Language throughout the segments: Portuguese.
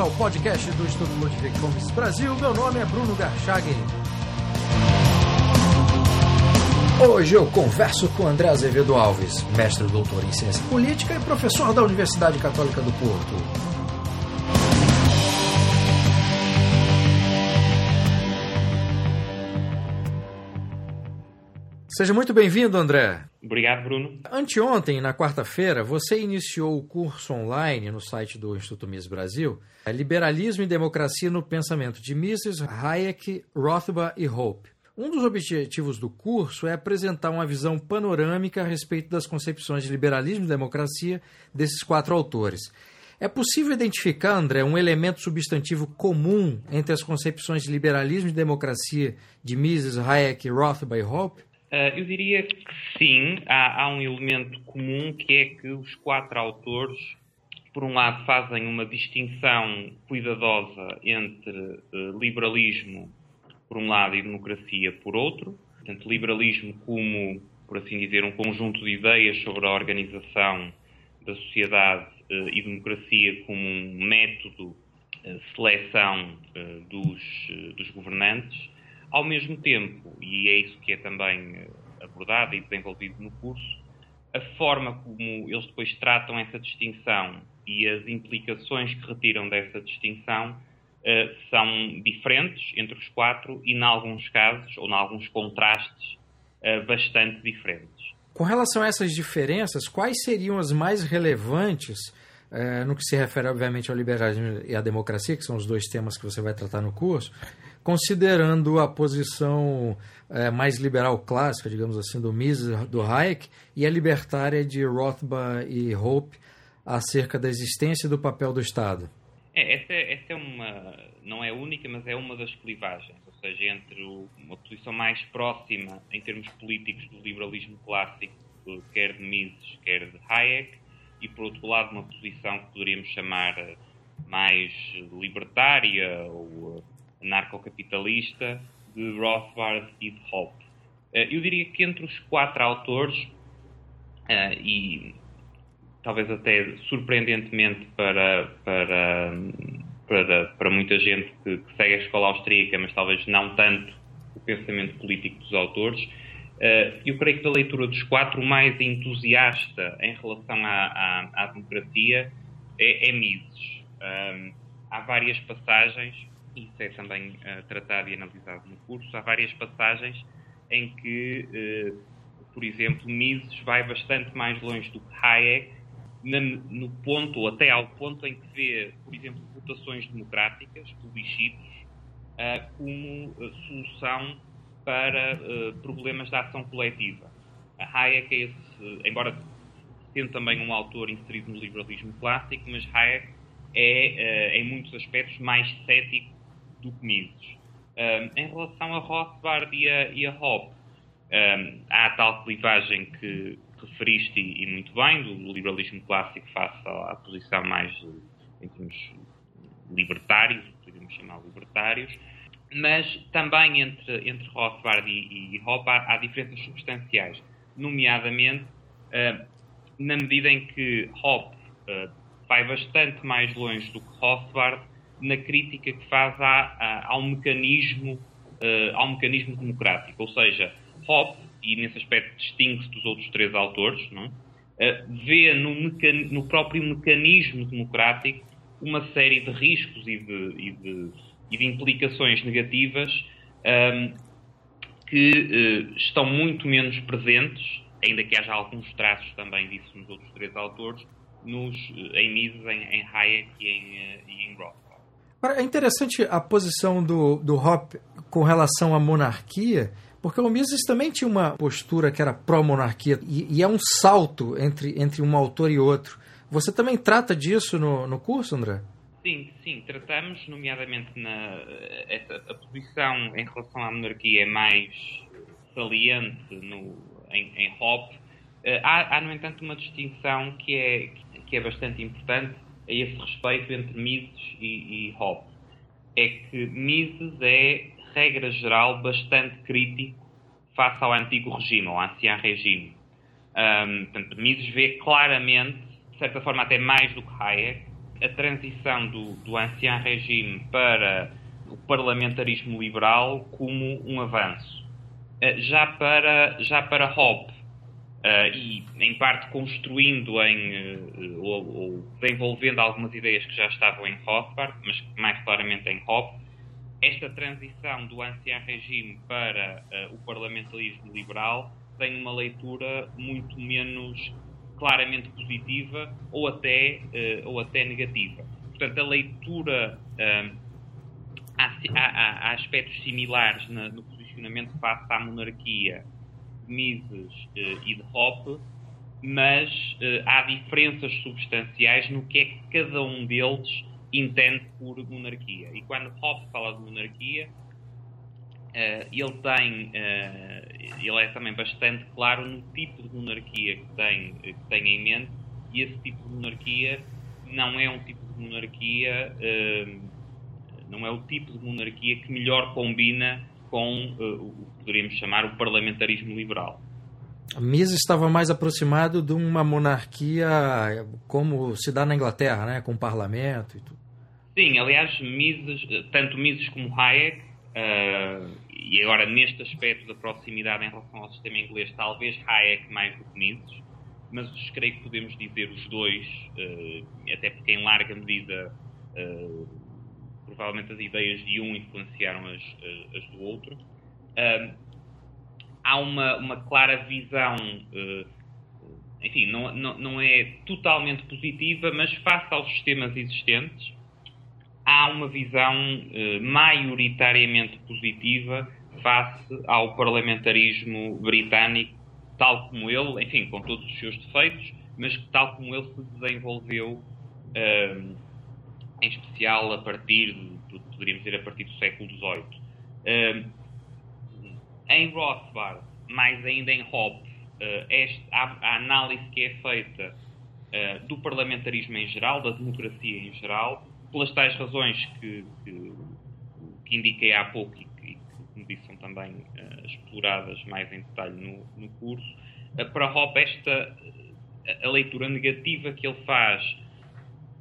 ao podcast do Instituto Ludwig Fomes Brasil. Meu nome é Bruno Garchagen. Hoje eu converso com André Azevedo Alves, mestre doutor em ciência política e professor da Universidade Católica do Porto. Seja muito bem-vindo, André. Obrigado, Bruno. Anteontem, na quarta-feira, você iniciou o curso online no site do Instituto Mises Brasil, Liberalismo e Democracia no Pensamento de Mises, Hayek, Rothbard e Hope. Um dos objetivos do curso é apresentar uma visão panorâmica a respeito das concepções de liberalismo e democracia desses quatro autores. É possível identificar, André, um elemento substantivo comum entre as concepções de liberalismo e democracia de Mises, Hayek, Rothbard e Hope? Uh, eu diria que sim, há, há, um elemento comum que é que os quatro autores, por um lado, fazem uma distinção cuidadosa entre uh, liberalismo por um lado e democracia por outro. Portanto, liberalismo como, por assim dizer, um conjunto de ideias sobre a organização da sociedade uh, e democracia como um método de seleção dos, dos governantes ao mesmo tempo, e é isso que é também eh, abordado e desenvolvido no curso, a forma como eles depois tratam essa distinção e as implicações que retiram dessa distinção uh, são diferentes entre os quatro e, em alguns casos, ou em alguns contrastes, uh, bastante diferentes. Com relação a essas diferenças, quais seriam as mais relevantes uh, no que se refere, obviamente, ao liberalismo e à democracia, que são os dois temas que você vai tratar no curso? Considerando a posição é, mais liberal clássica, digamos assim, do Mises, do Hayek, e a libertária de Rothbard e Hope acerca da existência e do papel do Estado. É, essa, essa, é uma, não é única, mas é uma das clivagens, ou seja, entre o, uma posição mais próxima em termos políticos do liberalismo clássico, quer de Mises, quer de Hayek, e por outro lado uma posição que poderíamos chamar mais libertária ou anarcocapitalista de Rothbard e de Hoppe. Eh, eu diria que entre os quatro autores, eh, e talvez até surpreendentemente para, para, para, para muita gente que, que, segue a escola austríaca, mas talvez não tanto o pensamento político dos autores, eh, eu creio que da leitura dos quatro, o mais entusiasta em relação à, à, à democracia é, é Mises. há várias passagens isso é também uh, tratado e analisado no curso, há várias passagens em que, uh, por exemplo, Mises vai bastante mais longe do que Hayek, na, no ponto, ou até ao ponto em que vê, por exemplo, votações democráticas, plebiscitos, uh, como solução para problemas de ação coletiva. A Hayek é esse, embora sendo também um autor inserido no liberalismo clássico, mas Hayek é, em muitos aspectos, mais cético do que Mises. Um, em relação a Rothbard e a, e a um, há a tal clivagem que referiste e, e, muito bem, do liberalismo clássico face à, à posição mais, em termos libertários, podemos chamar libertários, mas também entre, entre Rothbard e, e há, há, diferenças substanciais, nomeadamente uh, na medida em que Hobbes uh, vai bastante mais longe do que Rothbard na crítica que faz à, ao, mecanismo, uh, ao mecanismo democrático. Ou seja, Hobbes, e nesse aspecto distingue-se dos outros três autores, não? Uh, vê no, no, próprio mecanismo democrático uma série de riscos e de, e de, e de implicações negativas um, ehm, que uh, estão muito menos presentes, ainda que haja alguns traços também disso nos outros três autores, nos, em Mises, em, em Hayek e em, e em Roth. É interessante a posição do, do Hoppe com relação à monarquia, porque o Mises também tinha uma postura que era pró-monarquia, e, e, é um salto entre, entre um autor e outro. Você também trata disso no, no curso, André? Sim, sim, tratamos, nomeadamente na essa, a posição em relação à monarquia é mais saliente no, em, em. Uh, há, há, no entanto, uma distinção que é, que é bastante importante, a esse respeito entre Mises e, e Hobbes. É que Mises é, regra geral, bastante crítico face ao antigo regime, ao ancião regime. Um, portanto, Mises vê claramente, de certa forma até mais do que Hayek, a transição do, do regime para o parlamentarismo liberal como um avanço. Uh, já para, já para Hobbes, Uh, e em parte construindo em, uh, ou, ou, desenvolvendo algumas ideias que já estavam em Rothbard, mas mais claramente em Hobbes, esta transição do ancião regime para uh, o parlamentarismo liberal tem uma leitura muito menos claramente positiva ou até, ou até negativa. Portanto, a leitura há, há, há, aspectos similares no posicionamento face à monarquia Mises uh, e de Hop, mas uh, há diferenças substanciais no que é que cada um deles entende por monarquia. E quando Hobbes fala de monarquia, uh, ele tem, ele é também bastante claro no tipo de monarquia que tem, que tem em mente, e esse tipo de monarquia não é um tipo de monarquia, não é o tipo de monarquia que melhor combina com uh, o que poderíamos chamar o parlamentarismo liberal. Mises estava mais aproximado de uma monarquia como se dá na Inglaterra, né, com parlamento e tudo. Sim, aliás, Mises, tanto Mises como Hayek, uh, e agora neste aspecto da proximidade em relação ao sistema inglês, talvez Hayek mais do que Mises, mas creio que podemos dizer os dois, uh, até porque em larga medida uh, provavelmente as ideias de um influenciaram as, as do outro. Uh, há uma, uma clara visão, uh, enfim, não, não, não é totalmente positiva, mas face aos sistemas existentes, há uma visão uh, maioritariamente positiva face ao parlamentarismo britânico, tal como ele, enfim, com todos os seus defeitos, mas tal como ele se desenvolveu em especial a partir, de, poderíamos dizer, a partir do século XVIII. Uh, em Rothbard, mais ainda em Hobbes, uh, este, a, a, análise que é feita uh, do parlamentarismo em geral, da democracia em geral, pelas tais razões que, que, que indiquei há pouco e que, como disse, são também uh, exploradas mais em detalhe no, no curso, para Hobbes esta a leitura negativa que ele faz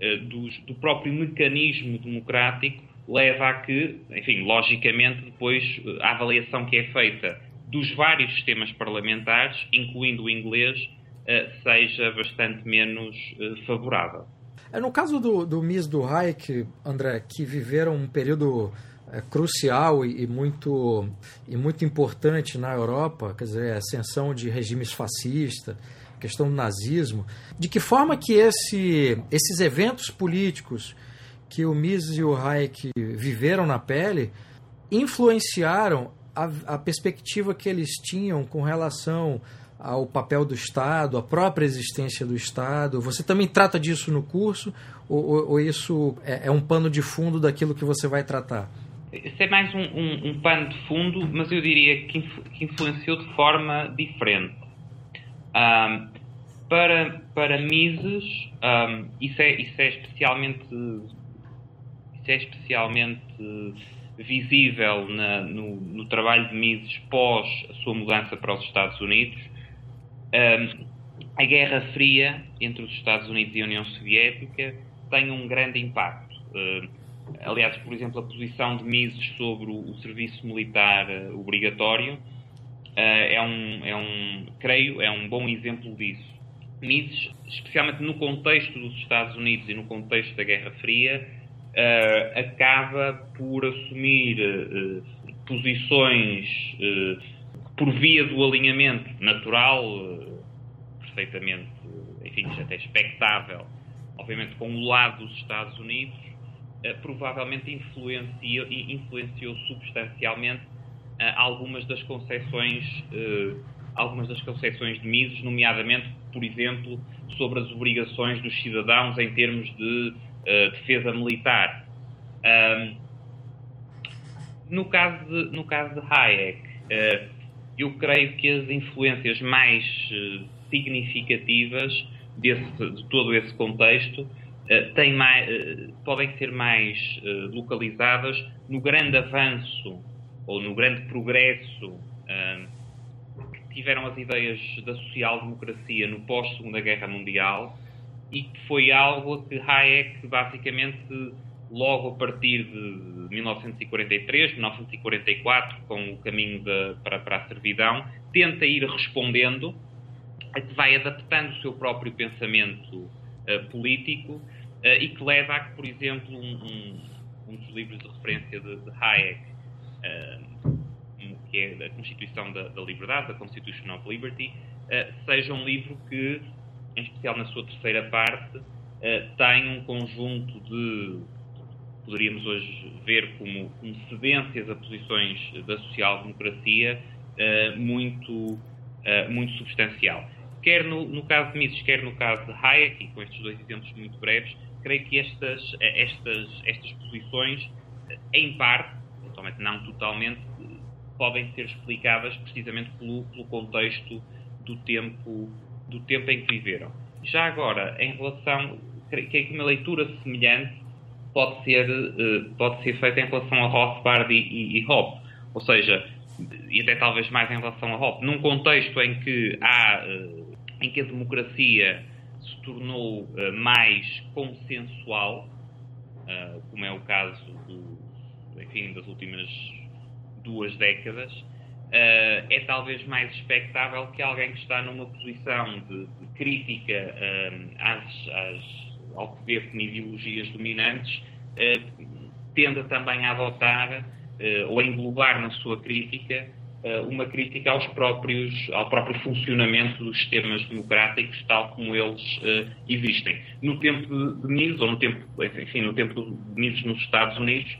eh, do, do próprio mecanismo democrático leva a que, enfim, logicamente, depois eh, a avaliação que é feita dos vários sistemas parlamentares, incluindo o inglês, eh, seja bastante menos favorável. No caso do, do Mises do Hayek, André, que viveram um período crucial e, muito, e muito importante na Europa, quer dizer, a ascensão de regimes fascistas, questão do nazismo, de que forma que esse, esses eventos políticos que o Mises e o Hayek viveram na pele influenciaram a, a perspectiva que eles tinham com relação ao papel do Estado, à própria existência do Estado. Você também trata disso no curso ou, ou, ou isso é, é, um pano de fundo daquilo que você vai tratar? Isso é mais um, um, um pano de fundo, mas eu diria que, influ, que influenciou de forma diferente. Um, para, para Mises, um, isso, é, isso é especialmente isso é especialmente visível na, no, no, trabalho de Mises pós a sua mudança para os Estados Unidos. Um, a Guerra Fria entre os Estados Unidos e a União Soviética tem um grande impacto. Aliás, por exemplo, a posição de Mises sobre o, o serviço militar uh, obrigatório é um, é um, creio, é um bom exemplo disso. Mises, especialmente no contexto dos Estados Unidos e no contexto da Guerra Fria, uh, acaba por assumir uh, posições uh, por via do alinhamento natural, perfeitamente, enfim, até expectável, obviamente com o lado dos Estados Unidos, provavelmente influenciou, influenciou substancialmente algumas das concessões uh, algumas das concessões de Mises, nomeadamente, por exemplo, sobre as obrigações dos cidadãos em termos de uh, defesa militar. Um, no, caso de, no caso de Hayek, uh, eu creio que as influências mais uh, significativas desse, de todo esse contexto mais, podem ser mais localizadas no grande avanço ou no grande progresso tiveram as ideias da social-democracia no pós-Segunda Guerra Mundial e que foi algo que Hayek basicamente logo a partir de 1943, 1944, com o caminho de, para, para a servidão, tenta ir respondendo, que vai adaptando o seu próprio pensamento uh, político uh, e que leva a que, por exemplo, um, um, um dos livros de referência de, de Hayek, uh, que é a Constituição da, da, Liberdade, da Constitution of Liberty, seja um livro que, em especial na sua terceira parte, tem um conjunto de poderíamos hoje ver como, como cedências a posições da social-democracia uh, muito, muito substancial. Quer no, no, caso de Mises, quer no caso de Hayek, e com estes dois exemplos muito breves, creio que estas, estas, estas posições, em parte, totalmente não totalmente, podem ser explicadas precisamente pelo, pelo contexto do tempo, do tempo em que viveram. Já agora, em relação, creio que uma leitura semelhante pode ser, uh, pode ser feita em relação a Rothbard e, e, e Hobbes. Ou seja, e até talvez mais em relação a Hobbes, num contexto em que há, uh, em que a democracia se tornou uh, mais consensual, como é o caso do, enfim, das últimas duas décadas, é talvez mais expectável que alguém que está numa posição de, de crítica às, às ao vê como ideologias dominantes, eh, tenda também a adotar ou a englobar na sua crítica uma crítica aos próprios, ao próprio funcionamento dos sistemas democráticos tal como eles existem. No tempo de Mises, ou no tempo, enfim, no tempo de Mises nos Estados Unidos,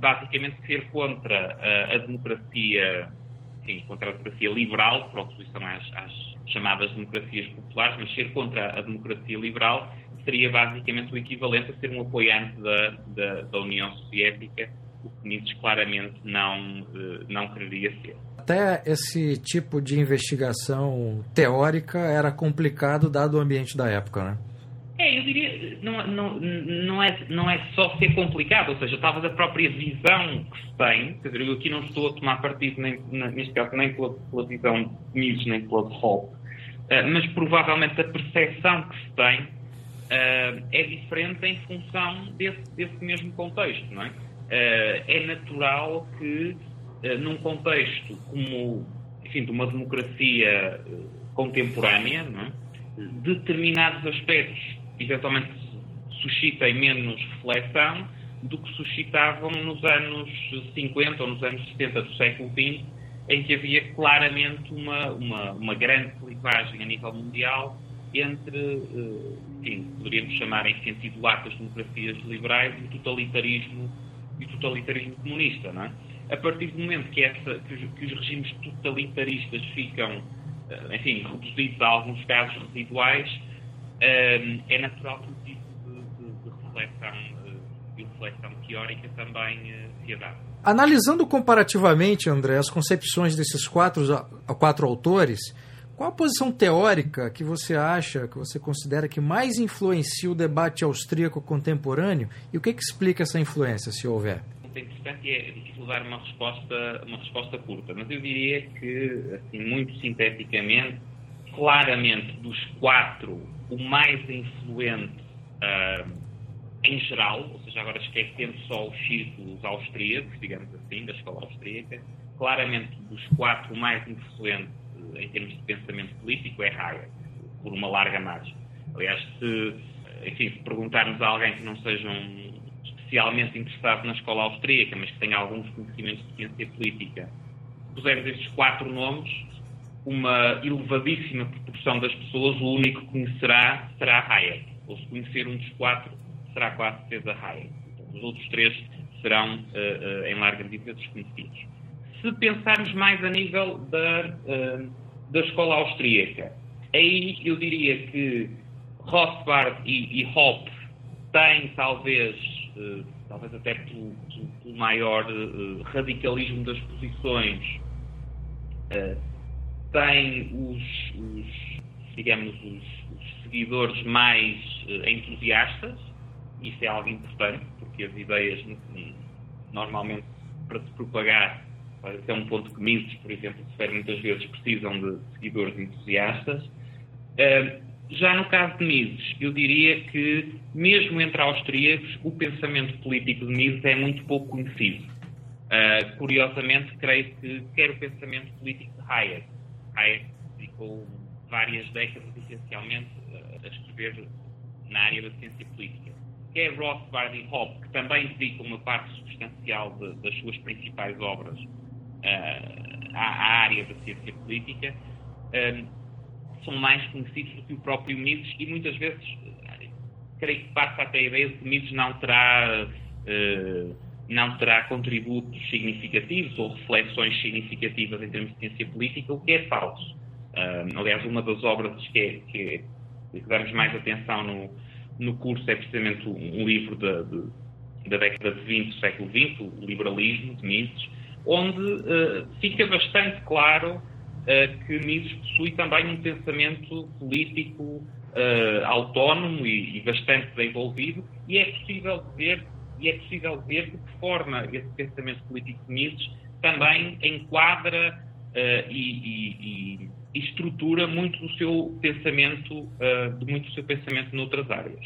basicamente ser contra a democracia enfim, contra a democracia liberal, por oposição às, às, chamadas democracias populares, mas ser contra a democracia liberal seria basicamente o equivalente a ser um apoiante da, da, da União Soviética, o que Nietzsche claramente não, eh, não quereria ser. Até esse tipo de investigação teórica era complicado dado o ambiente da época, né? Diria, não, não, não, é, não é só ser complicado, ou seja, talvez a própria visão que se tem, quer dizer, eu aqui não estou a tomar partido, nem, neste caso, nem pela, pela visão de Mises, nem pela de Hobbes, eh, mas provavelmente a percepção que se tem uh, é diferente em função desse, desse mesmo contexto, não é? Uh, é natural que, num contexto como, enfim, de uma democracia contemporânea, é? determinados aspectos eventualmente suscitem menos reflexão do que suscitavam nos anos 50 ou nos anos 70 do século XX, em que havia claramente uma, uma, uma grande clivagem a nível mundial entre, eh, enfim, poderíamos chamar em sentido lato as democracias liberais e o totalitarismo, e o totalitarismo comunista, não é? A partir do momento que, essa, que, os, que os regimes totalitaristas ficam, eh, enfim, reduzidos a alguns casos residuais, é natural que o tipo de, de, de reflexão de reflexão teórica também se adapte. Analisando comparativamente, André, as concepções desses quatro, quatro autores, qual a posição teórica que você acha, que você considera que mais influencia o debate austríaco contemporâneo e o que, que explica essa influência, se houver? É interessante é difícil dar uma resposta, uma resposta curta, mas eu diria que, assim, muito sinteticamente, claramente dos quatro, o mais influente uh, em geral, ou seja, agora esquecendo só os círculos austríacos, digamos assim, da escola austríaca, claramente dos quatro, o mais influente em termos de pensamento político, é Hayek, por uma larga margem. Aliás, se, enfim, se perguntarmos a alguém que não seja um especialmente interessado na escola austríaca, mas que tenha alguns conhecimentos de ciência política, pusermos estes quatro nomes, uma elevadíssima proporção das pessoas, o único que conhecerá será Hayek. Ou se conhecer um dos quatro, será quase certeza Hayek. Então, os outros três serão, uh, uh, em larga medida, desconhecidos. Se pensarmos mais a nível da, uh, da escola austríaca, aí eu diria que Rothbard e, e Hoppe têm talvez, talvez até pelo, pelo maior radicalismo das posições, têm os, os digamos, os, os, seguidores mais entusiastas, isso é algo importante, porque as ideias normalmente para se propagar esse é um ponto que Mises, por exemplo, refere muitas vezes, precisam de seguidores entusiastas. Uh, Já no caso de Mises, eu diria que, mesmo entre austríacos, o pensamento político de Mises é muito pouco conhecido. Uh, curiosamente, creio que quer o pensamento político de Hayek. Hayek dedicou várias décadas, essencialmente, a escrever na área da ciência política. Quer Rothbard e Hobbes, que também dedicam uma parte substancial de, das suas principais obras uh, à, à, área da ciência política, são mais conhecidos do que o próprio Mises e muitas vezes creio que passa até a ideia de que Mises não terá, uh, não terá contributos significativos ou reflexões significativas em termos de ciência política, o que é falso. Uh, aliás, uma das obras que, é, que, é, que damos mais atenção no, no curso é precisamente um livro da, de, da década de 20 do século XX, o Liberalismo, de Mises, onde uh, fica bastante claro uh, que Mises possui também um pensamento político uh, autónomo e, e, bastante desenvolvido, e é possível ver e é possível ver de que forma esse pensamento político de Mises também enquadra uh, e, e, e, estrutura muito do seu pensamento, de muito do seu pensamento noutras áreas.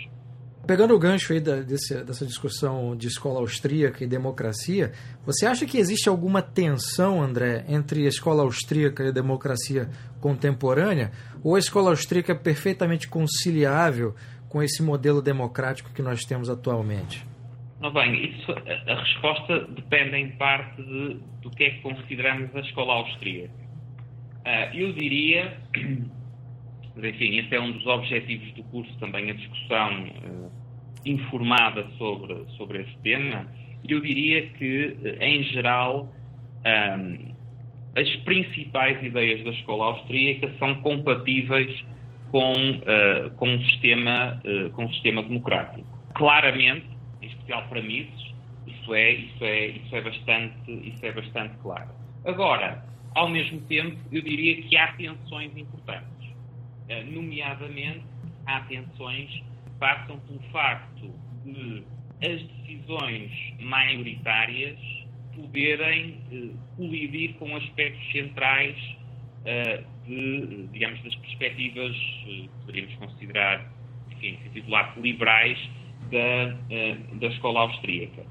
Pegando o gancho aí da, desse, dessa discussão de escola austríaca e democracia, você acha que existe alguma tensão, André, entre a escola austríaca e a democracia contemporânea? Ou a escola austríaca é perfeitamente conciliável com esse modelo democrático que nós temos atualmente? Não, bem, isso, a, resposta depende em parte de, do que é que consideramos a escola austríaca. Uh, eu diria mas, enfim, esse é um dos objetivos do curso, também a discussão uh, informada sobre, sobre esse tema. Eu diria que, uh, em geral, um, as principais ideias da escola austríaca são compatíveis com, uh, com, um, sistema, com um sistema democrático. Claramente, especial para Mises, isso é, isso é, isso é, bastante, isso é bastante claro. Agora, ao mesmo tempo, eu diria que há tensões importantes. Eh, nomeadamente há tensões que passam pelo facto de as decisões maioritárias poderem uh, colidir com aspectos centrais uh, de, digamos, das perspectivas, uh, poderíamos considerar, enfim, titular liberais da, uh, da escola austríaca.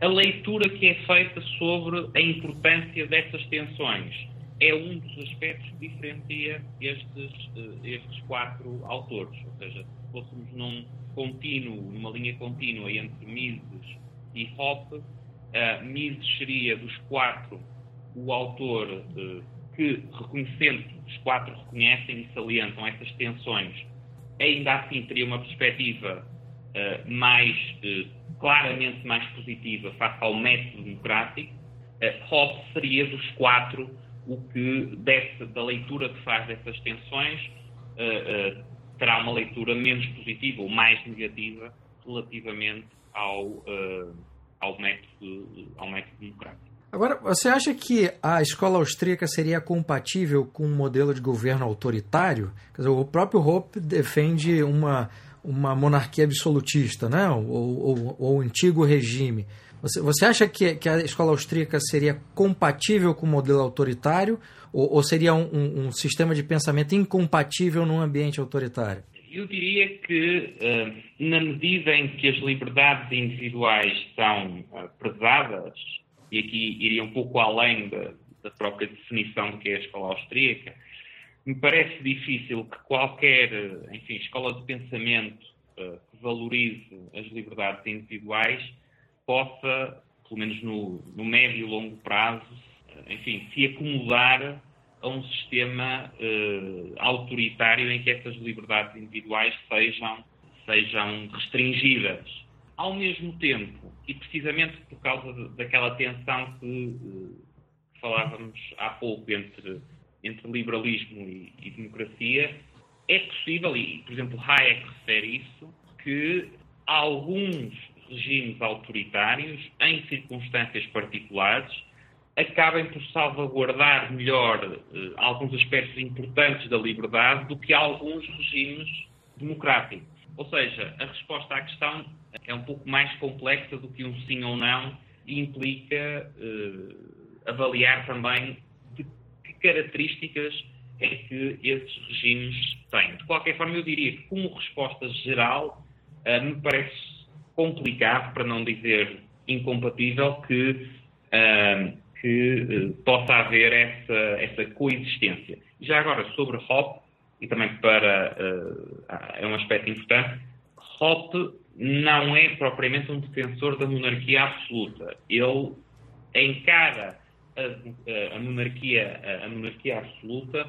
A leitura que é feita sobre a importância dessas tensões é um dos aspectos que diferencia estes, uh, estes quatro autores. Ou seja, se fôssemos num contínuo, numa linha contínua entre Mises e Hoppe, uh, Mises seria dos quatro o autor que, reconhecendo, os quatro reconhecem e salientam essas tensões, ainda assim teria uma perspectiva uh, mais, claramente mais positiva face ao método democrático. Hoppe seria dos quatro o que desse, da leitura que faz dessas tensões terá uma leitura menos positiva ou mais negativa relativamente ao, ao, método, ao método democrático. Agora, você acha que a escola austríaca seria compatível com um modelo de governo autoritário? Quer dizer, o próprio Hoppe defende uma, uma monarquia absolutista, né? ou, ou, ou o antigo regime. Você, você acha que, que, a escola austríaca seria compatível com o modelo autoritário ou, ou seria um, um, um, sistema de pensamento incompatível num ambiente autoritário? Eu diria que, uh, na medida em que as liberdades individuais são uh, prezadas, e aqui iria um pouco além da, da própria definição do que é a escola austríaca, me parece difícil que qualquer enfim, escola de pensamento uh, que valorize as liberdades individuais possa, pelo menos no, no médio e longo prazo, eh, enfim, se acomodar a um sistema uh, autoritário em que essas liberdades individuais sejam, sejam restringidas. Ao mesmo tempo, e precisamente por causa de, daquela tensão que uh, falávamos há pouco entre, entre liberalismo e, e democracia, é possível, e por exemplo Hayek refere isso, que alguns regimes autoritários, em circunstâncias particulares, acabem por salvaguardar melhor eh, alguns aspectos importantes da liberdade do que alguns regimes democráticos. Ou seja, a resposta à questão é um pouco mais complexa do que um sim ou não e implica eh, avaliar também características é que esses regimes têm. De qualquer forma, eu diria que, como resposta geral, uh, me parece complicado, para não dizer incompatível, que, uh, que possa haver essa, essa coexistência. Já agora, sobre Hop, e também para. é um aspecto importante, Hop não é propriamente um defensor da monarquia absoluta. Ele encara a, a, monarquia, a, a monarquia absoluta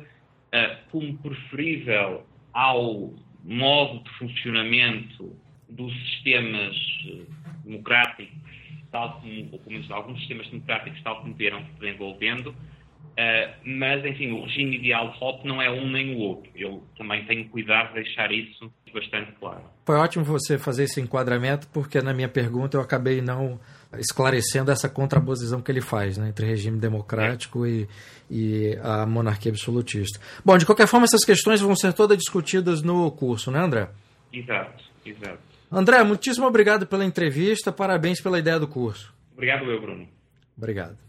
como preferível ao modo de funcionamento dos sistemas eh, democráticos, tal como, ou pelo menos alguns sistemas democráticos, tal como vieram se desenvolvendo, Uh, mas, enfim, o regime ideal de Hope não é um nem o outro. Eu também tenho cuidado de deixar isso bastante claro. Foi ótimo você fazer esse enquadramento, porque na minha pergunta eu acabei não esclarecendo essa contraposição que ele faz né, entre regime democrático e, e a monarquia absolutista. Bom, de qualquer forma, essas questões vão ser todas discutidas no curso, né, André? Exato, exato. André, muitíssimo obrigado pela entrevista, parabéns pela ideia do curso. Obrigado, eu, Bruno. Obrigado.